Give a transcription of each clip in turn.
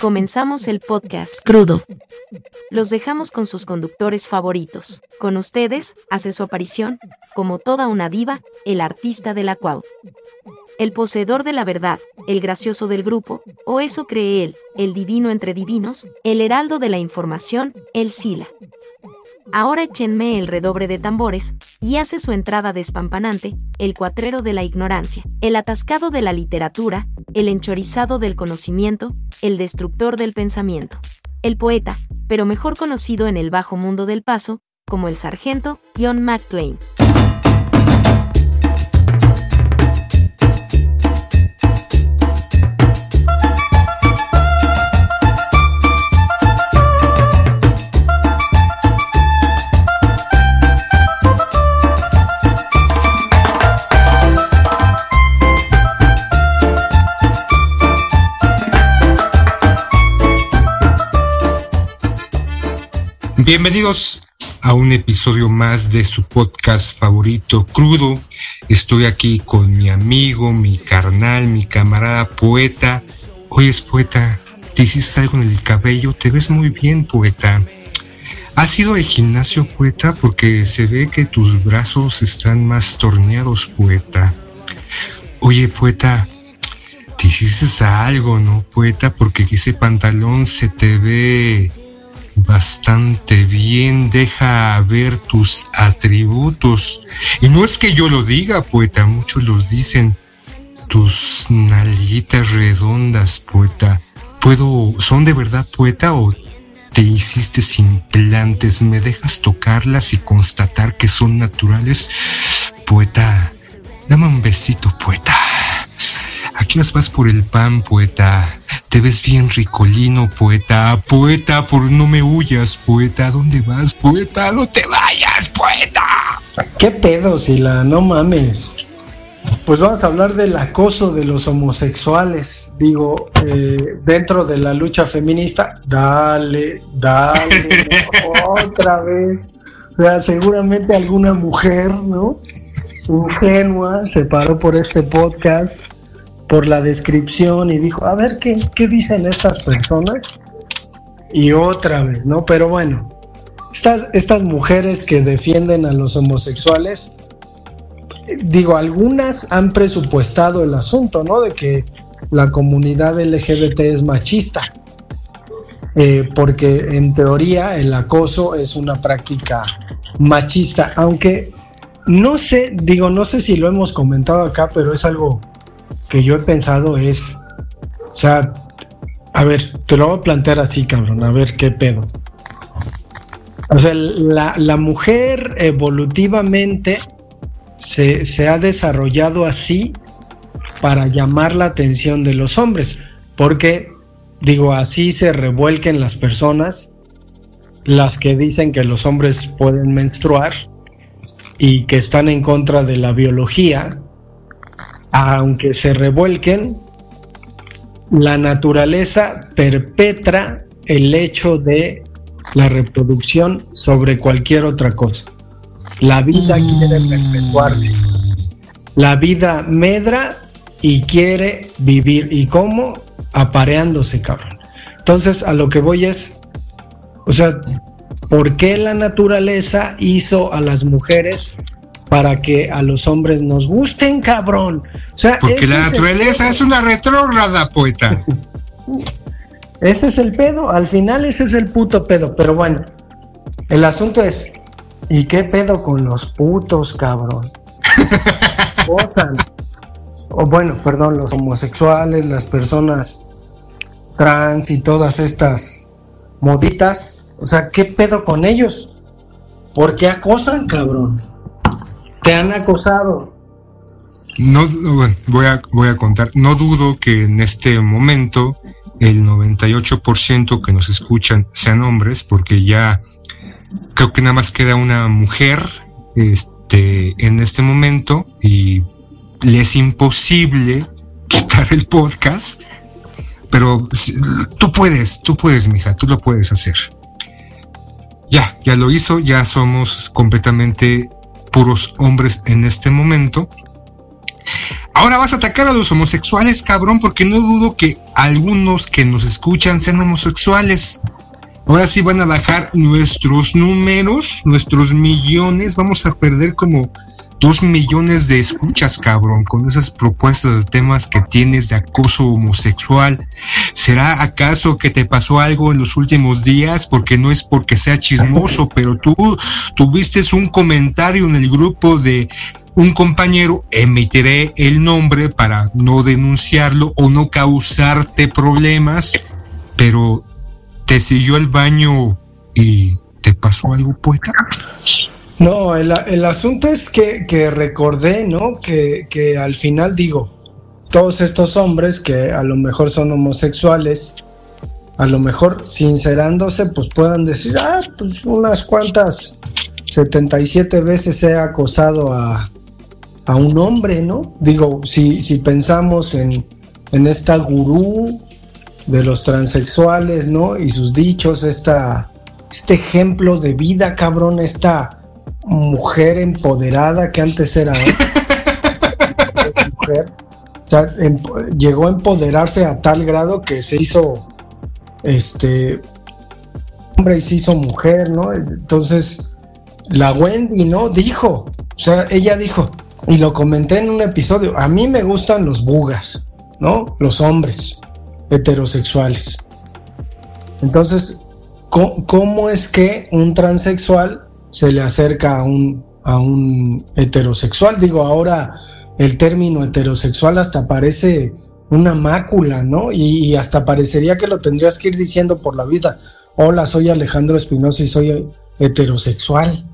Comenzamos el podcast crudo. Los dejamos con sus conductores favoritos. Con ustedes hace su aparición, como toda una diva, el artista de la cuau. El poseedor de la verdad, el gracioso del grupo, o eso cree él, el divino entre divinos, el heraldo de la información, el Sila. Ahora échenme el redobre de tambores, y hace su entrada despampanante, el cuatrero de la ignorancia, el atascado de la literatura, el enchorizado del conocimiento, el destructor del pensamiento, el poeta, pero mejor conocido en el bajo mundo del paso, como el sargento John McClane. Bienvenidos a un episodio más de su podcast favorito, Crudo. Estoy aquí con mi amigo, mi carnal, mi camarada poeta. Oye, poeta, te hiciste algo en el cabello, te ves muy bien, poeta. ¿Has ido al gimnasio, poeta? Porque se ve que tus brazos están más torneados, poeta. Oye, poeta, te hiciste algo, ¿no, poeta? Porque ese pantalón se te ve bastante bien, deja ver tus atributos. Y no es que yo lo diga, poeta, muchos los dicen. Tus nalguitas redondas, poeta. ¿Puedo, son de verdad, poeta, o te hiciste implantes? ¿Me dejas tocarlas y constatar que son naturales? Poeta, dame un besito, poeta. Aquí las vas por el pan, poeta. Te ves bien ricolino, poeta. Poeta, por no me huyas, poeta. ¿Dónde vas, poeta? No te vayas, poeta. ¿Qué pedo, Sila? No mames. Pues vamos a hablar del acoso de los homosexuales. Digo, eh, dentro de la lucha feminista. Dale, dale, otra vez. O sea, seguramente alguna mujer, ¿no? Ingenua se paró por este podcast por la descripción y dijo, a ver qué, qué dicen estas personas. Y otra vez, ¿no? Pero bueno, estas, estas mujeres que defienden a los homosexuales, digo, algunas han presupuestado el asunto, ¿no? De que la comunidad LGBT es machista. Eh, porque en teoría el acoso es una práctica machista, aunque no sé, digo, no sé si lo hemos comentado acá, pero es algo que yo he pensado es, o sea, a ver, te lo voy a plantear así, cabrón, a ver qué pedo. O sea, la, mujer evolutivamente se, se, ha desarrollado así para llamar la atención de los hombres, porque, digo, así se revuelquen las personas, las que dicen que los hombres pueden menstruar y que están en contra de la biología, aunque se revuelquen, la naturaleza perpetra el hecho de la reproducción sobre cualquier otra cosa. La vida mm. quiere perpetuarse. La vida medra y quiere vivir. ¿Y cómo? Apareándose, cabrón. Entonces, a lo que voy es, o sea, ¿por qué la naturaleza hizo a las mujeres para que a los hombres nos gusten, cabrón. O sea, Porque la naturaleza es una retrógrada, poeta. ese es el pedo, al final ese es el puto pedo, pero bueno, el asunto es, ¿y qué pedo con los putos, cabrón? o bueno, perdón, los homosexuales, las personas trans y todas estas moditas, o sea, ¿qué pedo con ellos? ¿Por qué acosan, cabrón? Te han acosado. No, voy a, contar. No dudo que en este momento el 98% que nos escuchan sean hombres, porque ya creo que nada más queda una mujer este, en este momento y le es imposible quitar el podcast. Pero tú puedes, tú puedes, mija, tú lo puedes hacer. Ya, ya lo hizo, ya somos completamente puros hombres en este momento. Ahora vas a atacar a los homosexuales, cabrón, porque no dudo que algunos que nos escuchan sean homosexuales. Ahora sí van a bajar nuestros números, nuestros millones, vamos a perder como dos millones de escuchas, cabrón, con esas propuestas de temas que tienes de acoso homosexual. ¿Será acaso que te pasó algo en los últimos días? Porque no es porque sea chismoso, pero tú tuviste un comentario en el grupo de un compañero, emitiré el nombre para no denunciarlo o no causarte problemas, pero te siguió el baño y te pasó algo, poeta. No, el, asunto es que, recordé, ¿no? Que, que, al final digo, todos estos hombres que a lo mejor son homosexuales, a lo mejor sincerándose, pues puedan decir, ah, pues unas cuantas 77 veces he acosado a, a un hombre, ¿no? Digo, si, si pensamos en, en esta gurú de los transexuales, ¿no? Y sus dichos, esta, este ejemplo de vida, cabrón, esta mujer empoderada que antes era mujer. Em, llegó a empoderarse a tal grado que se hizo este hombre y se hizo mujer, ¿no? Entonces, la Wendy, ¿no? Dijo, o sea, ella dijo, y lo comenté en un episodio, a mí me gustan los bugas, ¿no? Los hombres heterosexuales. Entonces, ¿cómo, es que un transexual se le acerca a un, a un heterosexual. Digo, ahora el término heterosexual hasta parece una mácula, ¿no? Y, hasta parecería que lo tendrías que ir diciendo por la vida. Hola, soy Alejandro Espinosa y soy heterosexual.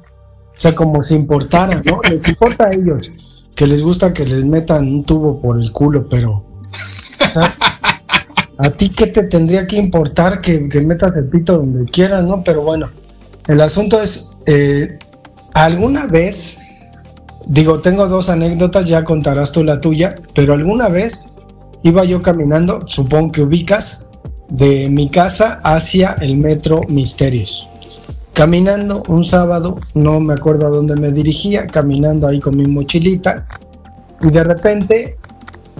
O sea, como si importara, ¿no? Les importa a ellos que les gusta que les metan un tubo por el culo, pero... ¿A ti qué te tendría que importar que, que metas el pito donde quieras, no? Pero bueno, el asunto es, eh, ¿alguna vez, digo, tengo dos anécdotas, ya contarás tú la tuya, pero alguna vez iba yo caminando, supongo que ubicas, de mi casa hacia el metro Misterios. Caminando un sábado, no me acuerdo a dónde me dirigía, caminando ahí con mi mochilita, y de repente,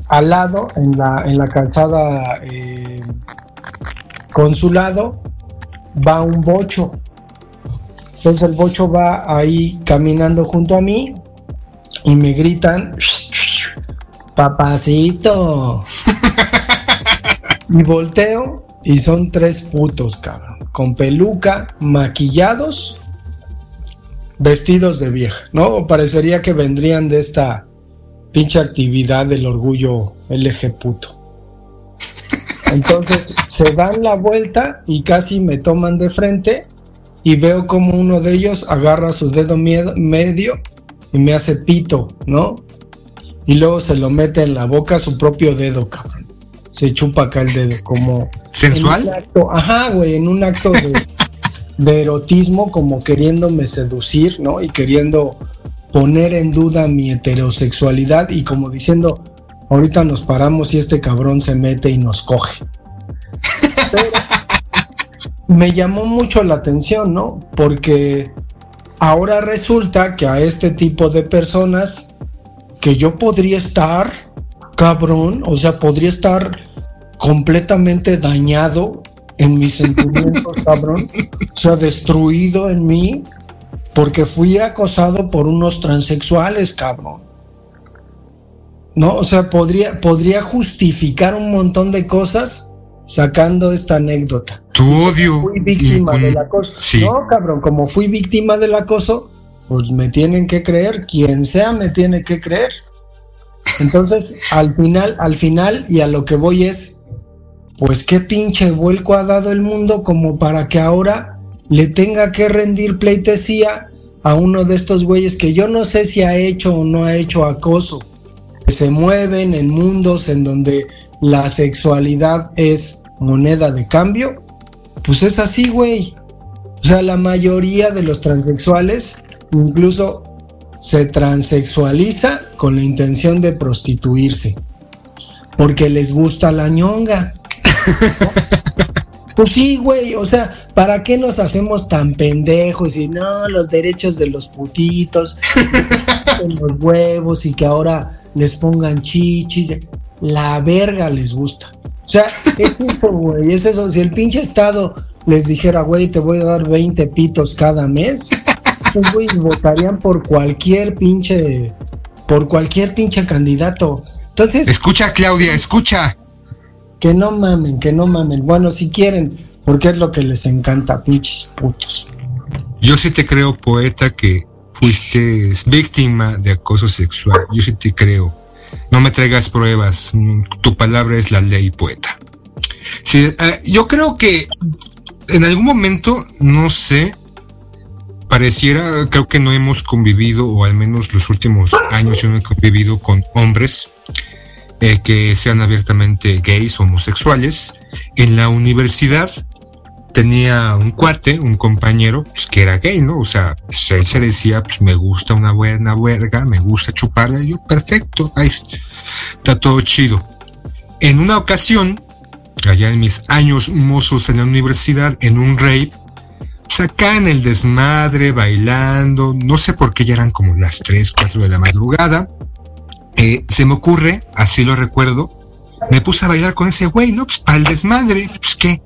al lado, en la, en la calzada eh, consulado, va un bocho entonces el bocho va ahí caminando junto a mí y me gritan, papacito. y volteo y son tres putos, cabrón. Con peluca, maquillados, vestidos de vieja, ¿no? Parecería que vendrían de esta pinche actividad del orgullo LG puto. Entonces se dan la vuelta y casi me toman de frente y veo como uno de ellos agarra su dedo medio y me hace pito, ¿no? Y luego se lo mete en la boca su propio dedo, cabrón. Se chupa acá el dedo, como... ¿Sensual? ajá, güey, en un acto de, de erotismo, como queriéndome seducir, ¿no? Y queriendo poner en duda mi heterosexualidad y como diciendo, ahorita nos paramos y este cabrón se mete y nos coge. Pero, me llamó mucho la atención, ¿no? Porque ahora resulta que a este tipo de personas que yo podría estar, cabrón, o sea, podría estar completamente dañado en mis sentimientos, cabrón, o sea, destruido en mí, porque fui acosado por unos transexuales, cabrón. No, o sea, podría, podría justificar un montón de cosas sacando esta anécdota. Tu odio. Fui víctima del acoso. No, cabrón, como fui víctima del acoso, pues me tienen que creer, quien sea me tiene que creer. Entonces, al final, al final, y a lo que voy es, pues qué pinche vuelco ha dado el mundo como para que ahora le tenga que rendir pleitesía a uno de estos güeyes que yo no sé si ha hecho o no ha hecho acoso. Que se mueven en mundos en donde la sexualidad es moneda de cambio, pues es así, güey. O sea, la mayoría de los transexuales incluso se transexualiza con la intención de prostituirse. Porque les gusta la ñonga. Pues sí, güey, o sea, ¿para qué nos hacemos tan pendejos y no, los derechos de los putitos, los huevos y que ahora les pongan chichis, la verga les gusta. O sea, es eso, güey, es eso. Si el pinche Estado les dijera, güey, te voy a dar 20 pitos cada mes, pues, güey, votarían por cualquier pinche, por cualquier pinche candidato. Entonces. Escucha, Claudia, escucha. Que no mamen, que no mamen. Bueno, si quieren, porque es lo que les encanta, pinches putos. Yo sí te creo, poeta, que fuiste víctima de acoso sexual. Yo sí te creo. No me traigas pruebas. Tu palabra es la ley, poeta. Sí, eh, yo creo que en algún momento, no sé, pareciera, creo que no hemos convivido, o al menos los últimos años yo no he convivido con hombres eh, que sean abiertamente gays, homosexuales. En la universidad tenía un cuate, un compañero, pues, que era gay, ¿no? O sea, pues, él se decía, pues me gusta una buena verga, me gusta chuparla, y yo, perfecto, ahí está todo chido. En una ocasión, allá en mis años mozos en la universidad, en un rave, pues acá en el desmadre, bailando, no sé por qué ya eran como las 3, 4 de la madrugada, eh, se me ocurre, así lo recuerdo, me puse a bailar con ese güey, ¿no? Pues para el desmadre, pues que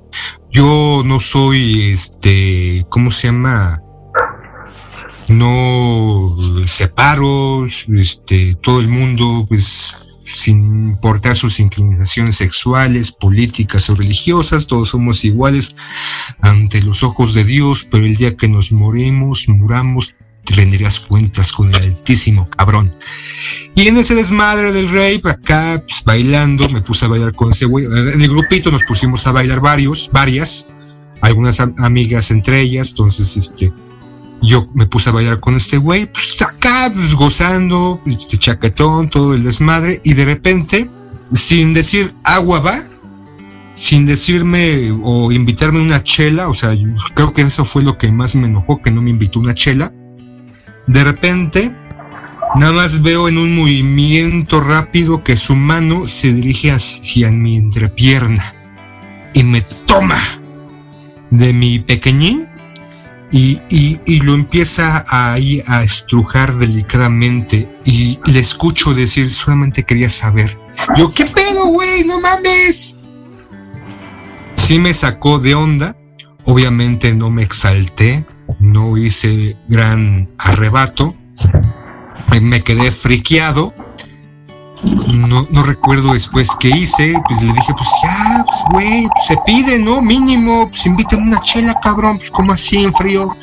yo no soy, este, ¿cómo se llama? No separo, este, todo el mundo, pues sin importar sus inclinaciones sexuales, políticas o religiosas, todos somos iguales ante los ojos de Dios, pero el día que nos moremos, muramos, rendirías cuentas con el altísimo cabrón. Y en ese desmadre del rape, acá pues, bailando, me puse a bailar con ese güey. En el grupito nos pusimos a bailar varios, varias, algunas amigas entre ellas, entonces este yo me puse a bailar con este güey, pues acá, pues gozando, este chaquetón, todo el desmadre, y de repente, sin decir agua va, sin decirme o invitarme una chela, o sea, creo que eso fue lo que más me enojó, que no me invitó una chela. De repente, nada más veo en un movimiento rápido que su mano se dirige hacia mi entrepierna y me toma de mi pequeñín y, y, lo empieza ahí a estrujar delicadamente y le escucho decir, solamente quería saber. Yo, ¿qué pedo, güey? No mames. Sí me sacó de onda, obviamente no me exalté, no hice gran arrebato, me quedé friqueado no, no recuerdo después qué hice, pues le dije, pues ya, pues güey, pues, se pide, ¿no? Mínimo, pues invítame una chela, cabrón, pues como así en frío,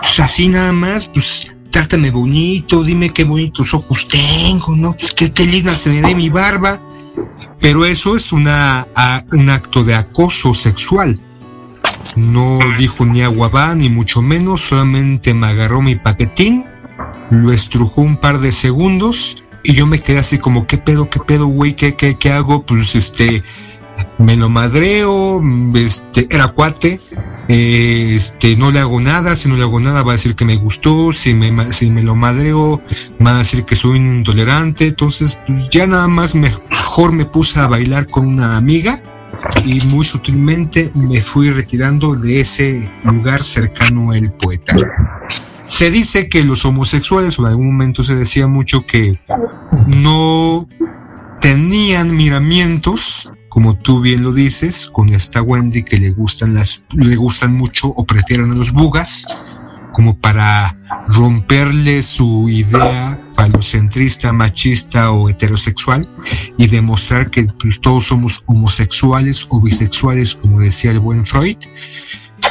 pues así nada más, pues trátame bonito, dime qué bonitos ojos tengo, ¿no? Pues qué, qué linda se me ve mi barba. Pero eso es una, un acto de acoso sexual. No dijo ni agua va, ni mucho menos, solamente me agarró mi paquetín, lo estrujó un par de segundos y yo me quedé así como, ¿qué pedo, qué pedo, güey? ¿Qué, qué, hago? Pues este, me lo madreo, este, era cuate, eh, este, no le hago nada, si no le hago nada va a decir que me gustó, si me, si me lo madreo va a decir que soy intolerante, entonces pues ya nada más mejor me puse a bailar con una amiga y muy sutilmente me fui retirando de ese lugar cercano al poeta. Se dice que los homosexuales, o en algún momento se decía mucho que no tenían miramientos, como tú bien lo dices, con esta Wendy que le gustan las, le gustan mucho o prefieren a los bugas, como para romperle su idea machista o heterosexual y demostrar que pues, todos somos homosexuales o bisexuales, como decía el buen Freud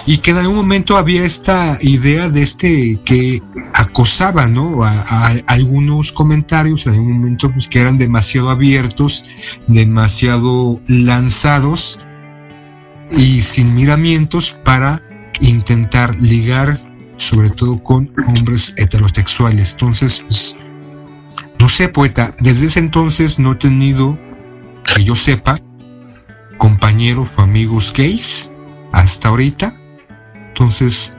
y que en algún momento había esta idea de este que acosaba, ¿no? A, algunos comentarios en algún momento pues, que eran demasiado abiertos, demasiado lanzados y sin miramientos para intentar ligar sobre todo con hombres heterosexuales. Entonces, pues, no sé, poeta, desde ese entonces no he tenido, que yo sepa, compañeros o amigos gays hasta ahorita entonces,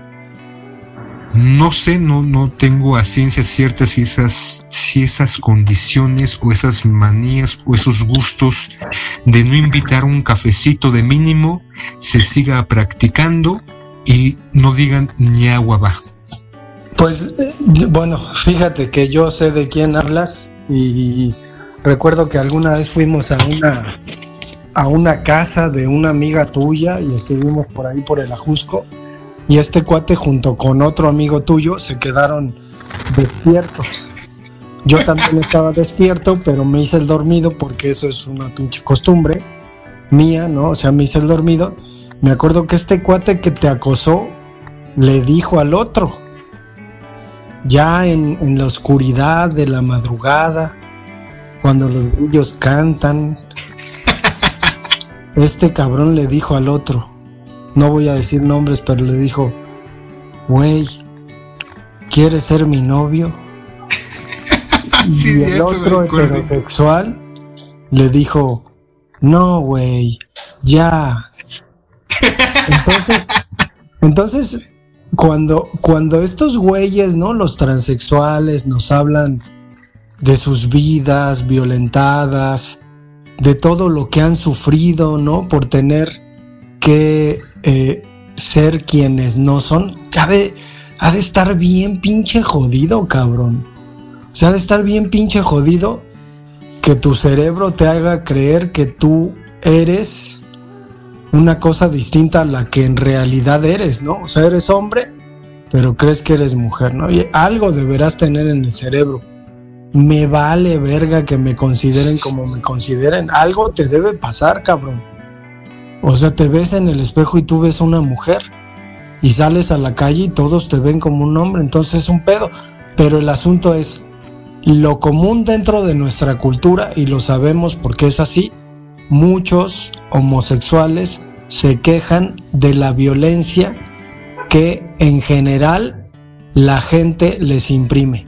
no sé, no, no tengo a ciencia cierta si esas, si esas condiciones o esas manías o esos gustos de no invitar un cafecito de mínimo se siga practicando y no digan ni agua va. Pues eh, bueno, fíjate que yo sé de quién hablas y recuerdo que alguna vez fuimos a una a una casa de una amiga tuya y estuvimos por ahí por el Ajusco y este cuate junto con otro amigo tuyo se quedaron despiertos. Yo también estaba despierto, pero me hice el dormido porque eso es una pinche costumbre mía, ¿no? O sea, me hice el dormido. Me acuerdo que este cuate que te acosó le dijo al otro, ya en, en la oscuridad de la madrugada, cuando los grillos cantan, este cabrón le dijo al otro, no voy a decir nombres, pero le dijo, güey, ¿quieres ser mi novio? y el otro heterosexual le dijo, no, güey, ya. Entonces, entonces cuando, cuando estos güeyes, ¿no? Los transexuales nos hablan de sus vidas violentadas, de todo lo que han sufrido, ¿no? Por tener que eh, ser quienes no son, ha de, ha de estar bien pinche jodido, cabrón. O sea, ha de estar bien pinche jodido que tu cerebro te haga creer que tú eres una cosa distinta a la que en realidad eres, ¿no? O sea, eres hombre, pero crees que eres mujer, ¿no? Y algo deberás tener en el cerebro me vale verga que me consideren como me consideren. Algo te debe pasar, cabrón. O sea, te ves en el espejo y tú ves una mujer. Y sales a la calle y todos te ven como un hombre. Entonces es un pedo. Pero el asunto es lo común dentro de nuestra cultura, y lo sabemos porque es así, muchos homosexuales se quejan de la violencia que en general la gente les imprime.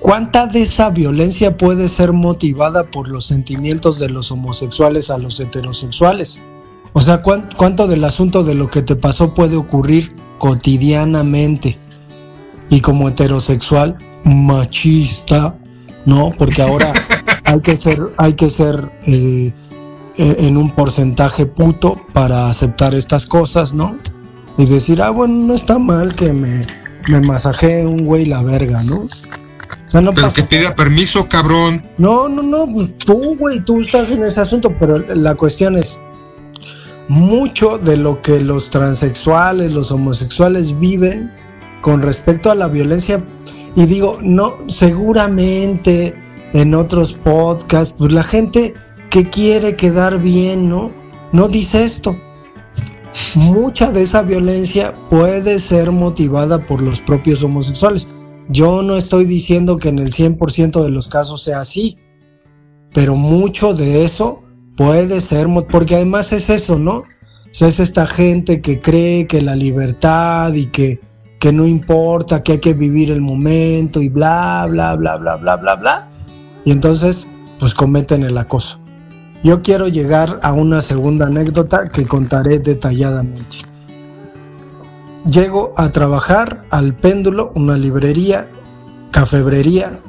¿Cuánta de esa violencia puede ser motivada por los sentimientos de los homosexuales a los heterosexuales? O sea, ¿cuánto del asunto de lo que te pasó puede ocurrir cotidianamente? Y como heterosexual, machista, ¿no? Porque ahora hay que ser, hay que ser eh, eh, en un porcentaje puto para aceptar estas cosas, ¿no? Y decir, ah, bueno, no está mal que me, me masajee un güey la verga, ¿no? pero que pida permiso, cabrón. No, no, no, pues tú, güey, tú estás en ese asunto, pero la cuestión es, mucho de lo que los transexuales, los homosexuales viven con respecto a la violencia, y digo, no, seguramente en otros podcasts, pues la gente que quiere quedar bien, ¿no? No dice esto. Mucha de esa violencia puede ser motivada por los propios homosexuales. Yo no estoy diciendo que en el 100% de los casos sea así, pero mucho de eso puede ser, porque además es eso, ¿no? Es esta gente que cree que la libertad y que, que no importa, que hay que vivir el momento y bla, bla, bla, bla, bla, bla, bla. Y entonces, pues cometen el acoso. Yo quiero llegar a una segunda anécdota que contaré detalladamente. Llego a trabajar al péndulo, una librería, cafebrería,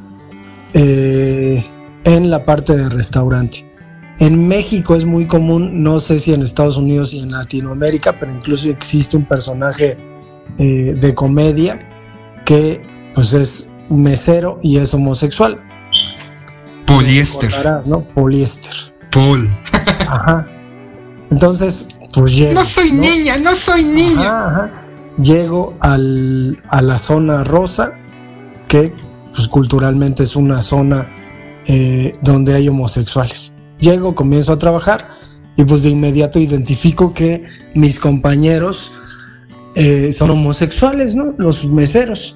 eh, en la parte de restaurante. En México es muy común, no sé si en Estados Unidos y en Latinoamérica, pero incluso existe un personaje eh, de comedia que pues es mesero y es homosexual. Poliéster. ¿no? Poliéster. Pol. Ajá. Entonces, pues No soy niña, no soy niña. ajá llego al, a la zona rosa, que pues, culturalmente es una zona eh, donde hay homosexuales. Llego, comienzo a trabajar y pues de inmediato identifico que mis compañeros eh, son homosexuales, ¿no? Los meseros.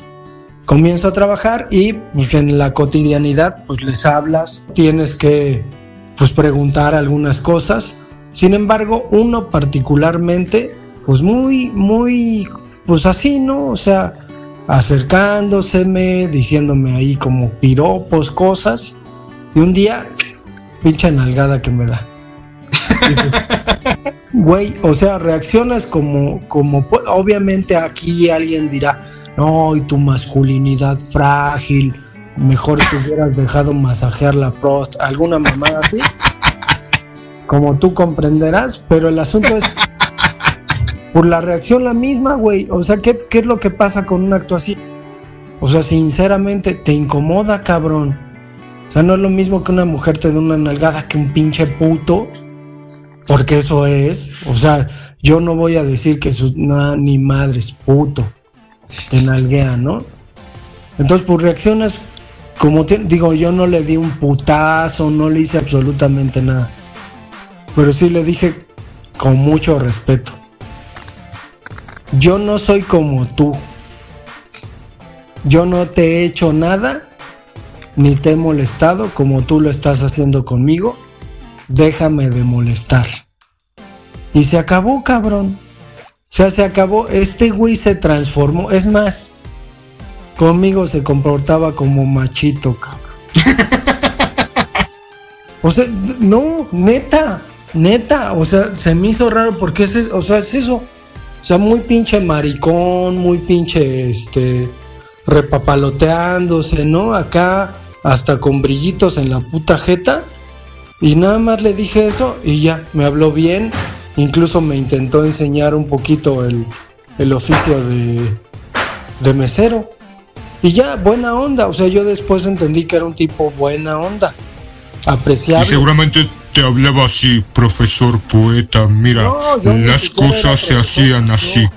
Comienzo a trabajar y pues, en la cotidianidad pues les hablas, tienes que pues preguntar algunas cosas. Sin embargo, uno particularmente pues muy, muy pues así, ¿no? O sea, acercándoseme, diciéndome ahí como piropos, cosas. Y un día, pinche nalgada que me da. Pues, güey, o sea, reaccionas como, como, obviamente aquí alguien dirá, no, y tu masculinidad frágil, mejor te hubieras dejado masajear la prost, alguna mamada así, como tú comprenderás, pero el asunto es por la reacción la misma, güey. O sea, ¿qué, es lo que pasa con un acto así? O sea, sinceramente, te incomoda, cabrón. O sea, no es lo mismo que una mujer te dé una nalgada que un pinche puto, porque eso es. O sea, yo no voy a decir que su, ni madre es puto, te nalguea, ¿no? Entonces, pues reaccionas como digo, yo no le di un putazo, no le hice absolutamente nada. Pero sí le dije con mucho respeto. Yo no soy como tú. Yo no te he hecho nada, ni te he molestado como tú lo estás haciendo conmigo. Déjame de molestar. Y se acabó, cabrón. O sea, se acabó. Este güey se transformó. Es más, conmigo se comportaba como machito, cabrón. o sea, no, neta, neta. O sea, se me hizo raro porque es, o sea, es eso. O sea, muy pinche maricón, muy pinche, este, repapaloteándose, ¿no? Acá, hasta con brillitos en la puta jeta. Y nada más le dije eso y ya, me habló bien. Incluso me intentó enseñar un poquito el, el oficio de, de mesero. Y ya, buena onda. O sea, yo después entendí que era un tipo buena onda. Apreciable. Y seguramente te hablaba así, profesor poeta. Mira, las cosas se hacían así.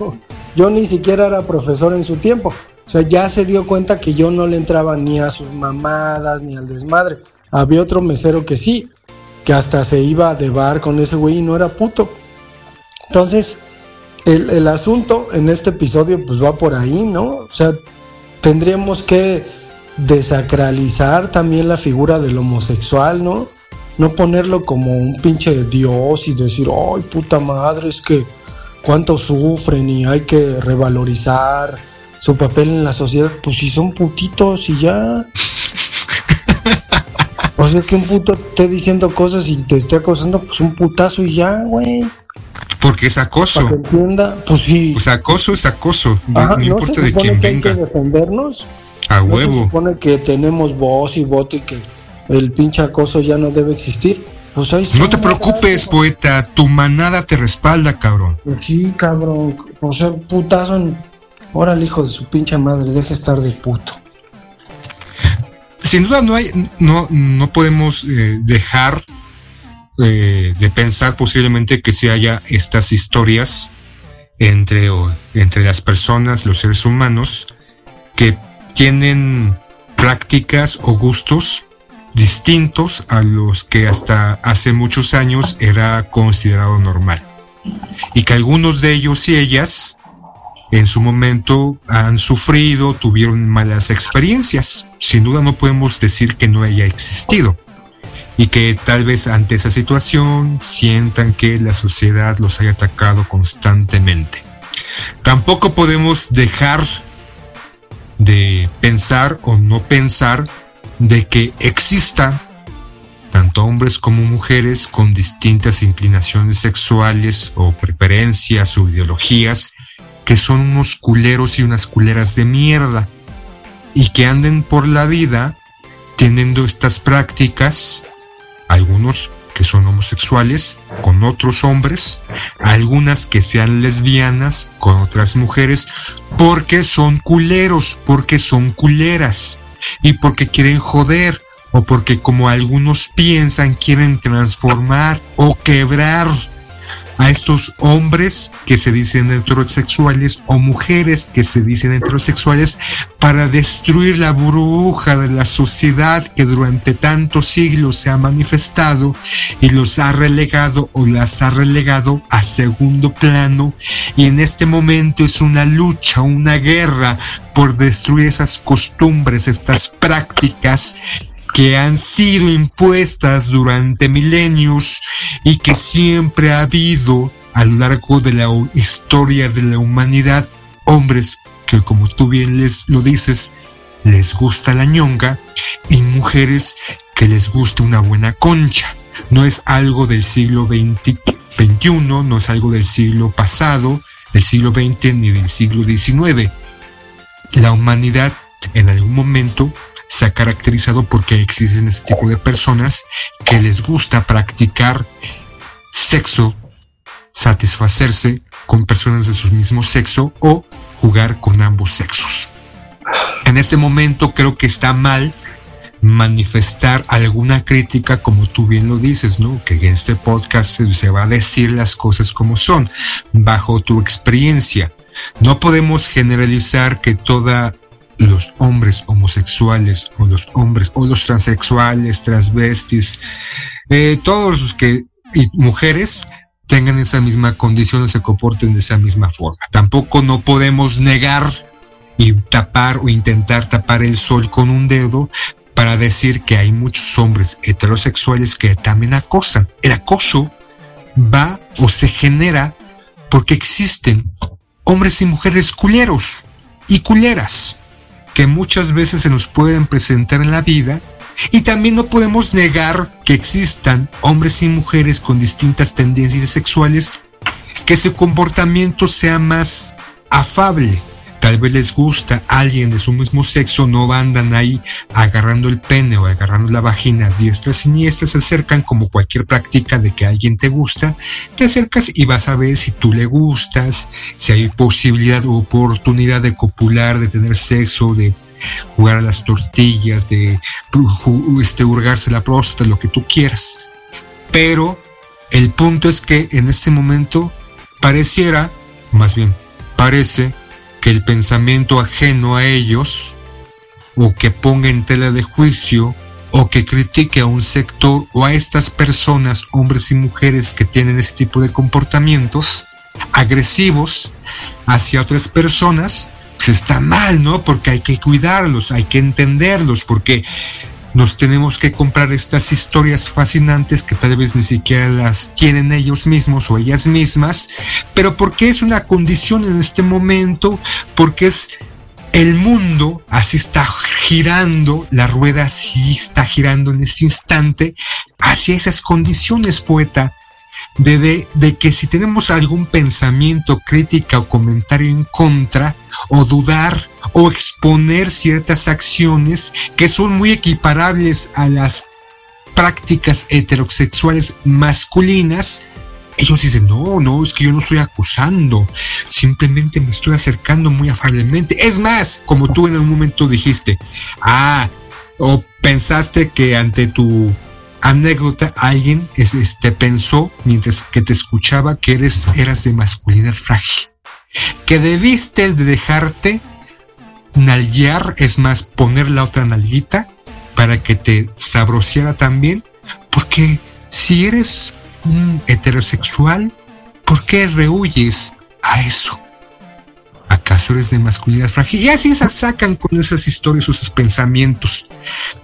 yo ni siquiera era profesor en su tiempo. O sea, ya se dio cuenta que yo no le entraba ni a sus mamadas ni al desmadre. Había otro mesero que sí, que hasta se iba de bar con ese güey y no era puto. Entonces, el, el asunto en este episodio pues va por ahí, ¿no? O sea, tendríamos que desacralizar también la figura del homosexual, ¿no? No ponerlo como un pinche dios y decir, ay, puta madre, es que cuánto sufren y hay que revalorizar su papel en la sociedad. Pues si son putitos y ya. O sea, que un puto te esté diciendo cosas y te esté acosando, pues un putazo y ya, güey. Porque es acoso. Para que entienda, pues sí. Pues acoso es acoso. no, importa de quién que venga. Hay que defendernos. A huevo. Se supone que tenemos voz y voto y que el pinche acoso ya no debe existir. Pues ahí no te preocupes, poeta. Tu manada te respalda, cabrón. Pues sí, cabrón. O sea, putazo en. Órale, hijo de su pinche madre, deje estar de puto sin duda no hay, no, no podemos eh, dejar eh, de pensar posiblemente que si haya estas historias entre, entre las personas, los seres humanos, que tienen prácticas o gustos distintos a los que hasta hace muchos años era considerado normal. Y que algunos de ellos y ellas en su momento han sufrido, tuvieron malas experiencias. Sin duda no podemos decir que no haya existido y que tal vez ante esa situación sientan que la sociedad los haya atacado constantemente. Tampoco podemos dejar de pensar o no pensar de que exista tanto hombres como mujeres con distintas inclinaciones sexuales o preferencias o ideologías que son unos culeros y unas culeras de mierda y que anden por la vida teniendo estas prácticas, algunos que son homosexuales con otros hombres, algunas que sean lesbianas con otras mujeres, porque son culeros, porque son culeras y porque quieren joder o porque como algunos piensan quieren transformar o quebrar a estos hombres que se dicen heterosexuales o mujeres que se dicen heterosexuales para destruir la burbuja de la sociedad que durante tantos siglos se ha manifestado y los ha relegado o las ha relegado a segundo plano. Y en este momento es una lucha, una guerra por destruir esas costumbres, estas prácticas que han sido impuestas durante milenios y que siempre ha habido a lo largo de la historia de la humanidad hombres que como tú bien les lo dices les gusta la ñonga y mujeres que les gusta una buena concha. No es algo del siglo XXI, no es algo del siglo pasado, del siglo XX ni del siglo XIX. La humanidad en algún momento se ha caracterizado porque existen este tipo de personas que les gusta practicar sexo, satisfacerse con personas de su mismo sexo o jugar con ambos sexos. En este momento creo que está mal manifestar alguna crítica como tú bien lo dices, ¿no? Que en este podcast se va a decir las cosas como son, bajo tu experiencia. No podemos generalizar que toda los hombres homosexuales o los hombres o los transexuales, transvestis, eh, todos los que y mujeres tengan esa misma condición o se comporten de esa misma forma. Tampoco no podemos negar y tapar o intentar tapar el sol con un dedo para decir que hay muchos hombres heterosexuales que también acosan. El acoso va o se genera porque existen hombres y mujeres culeros y culeras que muchas veces se nos pueden presentar en la vida y también no podemos negar que existan hombres y mujeres con distintas tendencias sexuales que su comportamiento sea más afable tal vez les gusta alguien de su mismo sexo, no andan ahí agarrando el pene o agarrando la vagina diestra siniestra, se acercan como cualquier práctica de que alguien te gusta, te acercas y vas a ver si tú le gustas, si hay posibilidad o oportunidad de copular, de tener sexo, de jugar a las tortillas, de este, hurgarse la próstata, lo que tú quieras. Pero el punto es que en este momento pareciera, más bien parece, que el pensamiento ajeno a ellos, o que ponga en tela de juicio, o que critique a un sector o a estas personas, hombres y mujeres que tienen ese tipo de comportamientos agresivos hacia otras personas, pues está mal, ¿no? Porque hay que cuidarlos, hay que entenderlos, porque nos tenemos que comprar estas historias fascinantes que tal vez ni siquiera las tienen ellos mismos o ellas mismas, pero porque es una condición en este momento, porque es el mundo, así está girando, la rueda así está girando en este instante, hacia esas condiciones, poeta, de, de, que si tenemos algún pensamiento, crítica o comentario en contra, o dudar, o exponer ciertas acciones que son muy equiparables a las prácticas heterosexuales masculinas, ellos dicen, no, no, es que yo no estoy acusando, simplemente me estoy acercando muy afablemente. Es más, como tú en algún momento dijiste, ah, o pensaste que ante tu anécdota alguien este, pensó mientras que te escuchaba que eres, eras de masculinidad frágil, que debiste de dejarte nalguear, es más, poner la otra nalguita para que te sabrociara también, porque si eres un heterosexual, ¿por qué rehuyes a eso? ¿Acaso eres de masculinidad frágil? Y así se sacan con esas historias, esos pensamientos.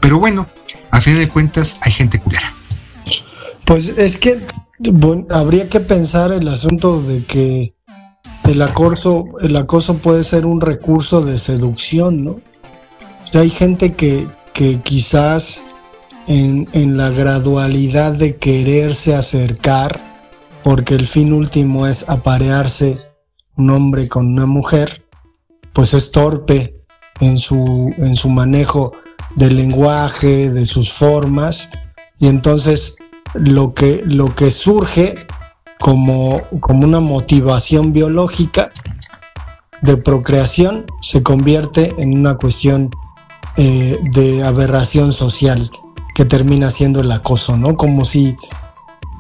Pero bueno, a fin de cuentas hay gente culera. Pues es que habría que pensar el asunto de que el acoso, el acoso puede ser un recurso de seducción, ¿no? O sea, hay gente que, que quizás en, en, la gradualidad de quererse acercar, porque el fin último es aparearse un hombre con una mujer, pues es torpe en su, en su manejo del lenguaje, de sus formas, y entonces lo que, lo que surge como, como una motivación biológica de procreación se convierte en una cuestión eh, de aberración social que termina siendo el acoso, ¿no? Como si,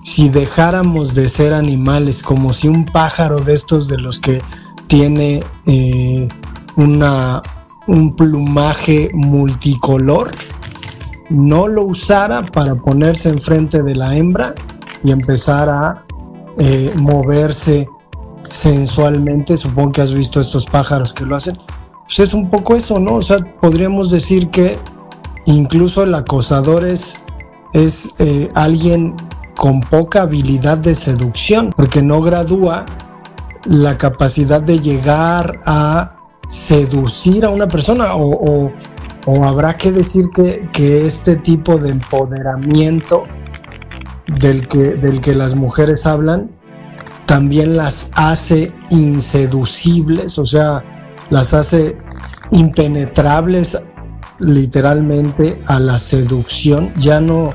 si dejáramos de ser animales, como si un pájaro de estos de los que tiene eh, una, un plumaje multicolor, no lo usara para ponerse enfrente de la hembra y empezar a eh, moverse sensualmente. Supongo que has visto estos pájaros que lo hacen. Pues es un poco eso, ¿no? O sea, podríamos decir que incluso el acosador es, es eh, alguien con poca habilidad de seducción, porque no gradúa la capacidad de llegar a seducir a una persona o, o, habrá que decir que, que, este tipo de empoderamiento del que, del que las mujeres hablan también las hace inseducibles, o sea, las hace impenetrables literalmente a la seducción, ya no,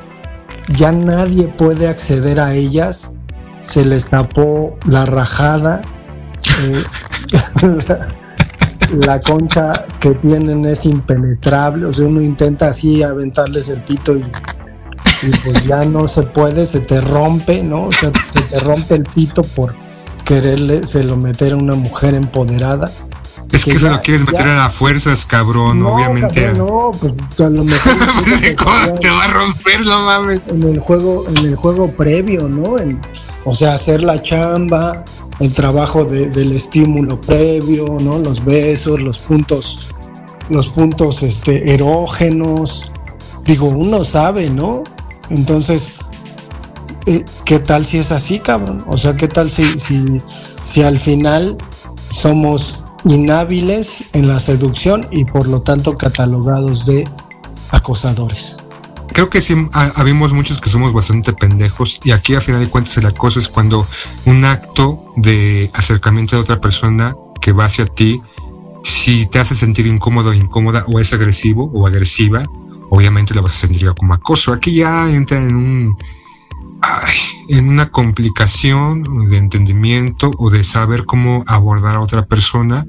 ya nadie puede acceder a ellas, se les tapó la rajada, eh, la concha que tienen es impenetrable, o sea, uno intenta así aventarles el pito y, pues ya no se puede, se te rompe, ¿no? O sea, se te rompe el pito por quererle, se lo meter a una mujer empoderada. Es que, eso lo quieres meter a las fuerzas, cabrón, obviamente. no, pues a lo mejor. ¿Cómo te va a romper, no mames? En el juego, en el juego previo, ¿no? o sea, hacer la chamba, el trabajo del estímulo previo, ¿no? Los besos, los puntos, los puntos este, erógenos. Digo, uno sabe, ¿no? Entonces, eh, ¿qué tal si es así, cabrón? O sea, ¿qué tal si, si, si al final somos inhábiles en la seducción y por lo tanto catalogados de acosadores. Creo que sí, habemos muchos que somos bastante pendejos y aquí a final de cuentas el acoso es cuando un acto de acercamiento de otra persona que va hacia ti, si te hace sentir incómodo o incómoda o es agresivo o agresiva, obviamente lo vas a sentir como acoso. Aquí ya entra en un en una complicación de entendimiento o de saber cómo abordar a otra persona,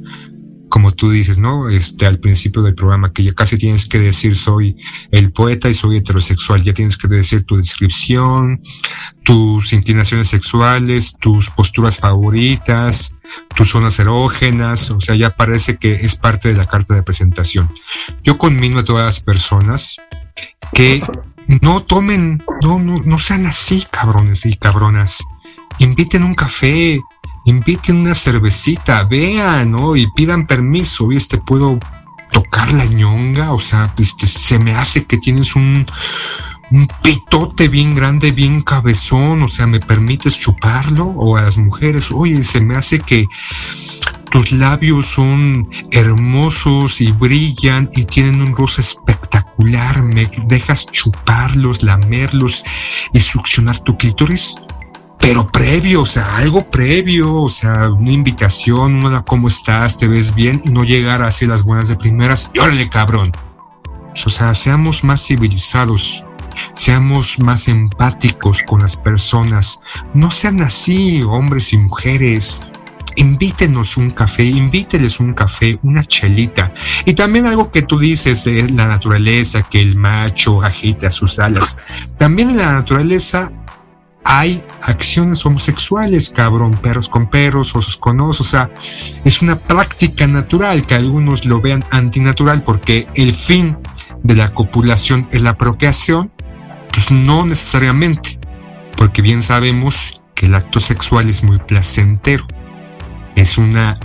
como tú dices, ¿no? Este, al principio del programa, que ya casi tienes que decir soy el poeta y soy heterosexual, ya tienes que decir tu descripción, tus inclinaciones sexuales, tus posturas favoritas, tus zonas erógenas, o sea, ya parece que es parte de la carta de presentación. Yo conmino a todas las personas que no tomen, no, no, no sean así, cabrones y cabronas. Inviten un café, inviten una cervecita, vean, ¿no? Y pidan permiso, este, puedo tocar la ñonga, o sea, este, se me hace que tienes un, un pitote bien grande, bien cabezón, o sea, ¿me permites chuparlo? O a las mujeres, oye, se me hace que tus labios son hermosos y brillan y tienen un rosa espectacular. ¿Me dejas chuparlos, lamerlos y succionar tu clítoris? Pero previo, o sea, algo previo, o sea, una invitación, una cómo estás, te ves bien y no llegar a hacer las buenas de primeras. Y órale, cabrón. O sea, seamos más civilizados, seamos más empáticos con las personas. No sean así, hombres y mujeres invítenos un café, invíteles un café, una chelita. Y también algo que tú dices de la naturaleza, que el macho agita sus alas. También en la naturaleza hay acciones homosexuales, cabrón, perros con perros, osos con osos, o sea, es una práctica natural que algunos lo vean antinatural porque el fin de la copulación es la procreación, pues no necesariamente, porque bien sabemos que el acto sexual es muy placentero es una,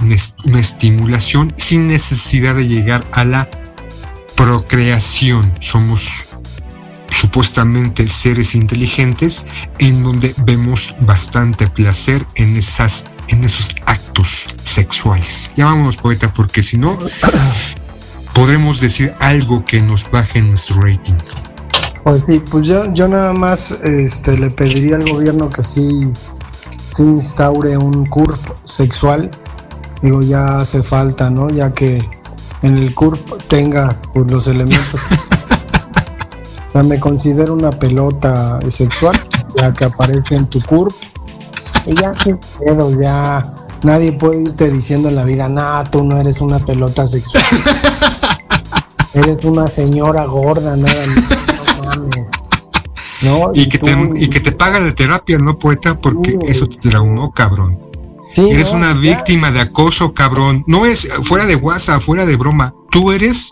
una, estimulación sin necesidad de llegar a la procreación. Somos supuestamente seres inteligentes en donde vemos bastante placer en esas en esos actos sexuales. Llamámonos poeta porque si no podremos decir algo que nos baje nuestro rating. Pues sí, pues yo, yo nada más este, le pediría al gobierno que sí se instaure un CURP sexual, digo, ya hace falta, ¿no? Ya que en el CURP tengas pues, los elementos. o sea, me considero una pelota sexual, ya que aparece en tu CURP. Y ya pero ya nadie puede irte diciendo en la vida, nah, tú no eres una pelota sexual. eres una señora gorda, nada. y, que te, y que te paga de terapia, ¿no, poeta? Porque eso te traumó, cabrón. eres una víctima de acoso, cabrón. No es fuera de WhatsApp, fuera de broma. Tú eres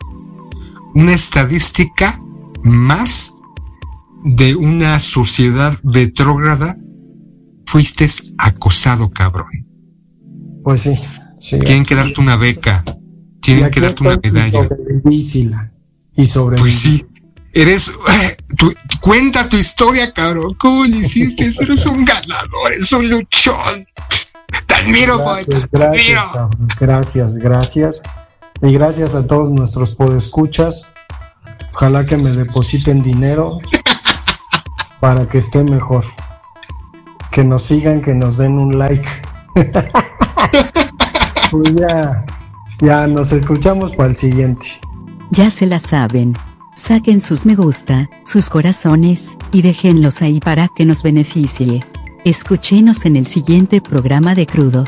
una estadística más de una sociedad retrógrada. Fuiste acosado, cabrón. Pues sí. Tienen que darte una beca. Tienen que darte una medalla. Y sobre Pues sí. Eres. cuenta tu historia, cabrón. ¿Cómo le hiciste? Eres un ganador, es un luchón. Te admiro, poeta. Te admiro. Gracias, gracias. Y gracias a todos nuestros podescuchas. Ojalá que me depositen dinero para que esté mejor. Que nos sigan, que nos den un like. pues ya, ya nos escuchamos para el siguiente. Ya se la saben. Saquen sus me gusta, sus corazones, y déjenlos ahí para que nos beneficie. Escuchenos en el siguiente programa de Crudo.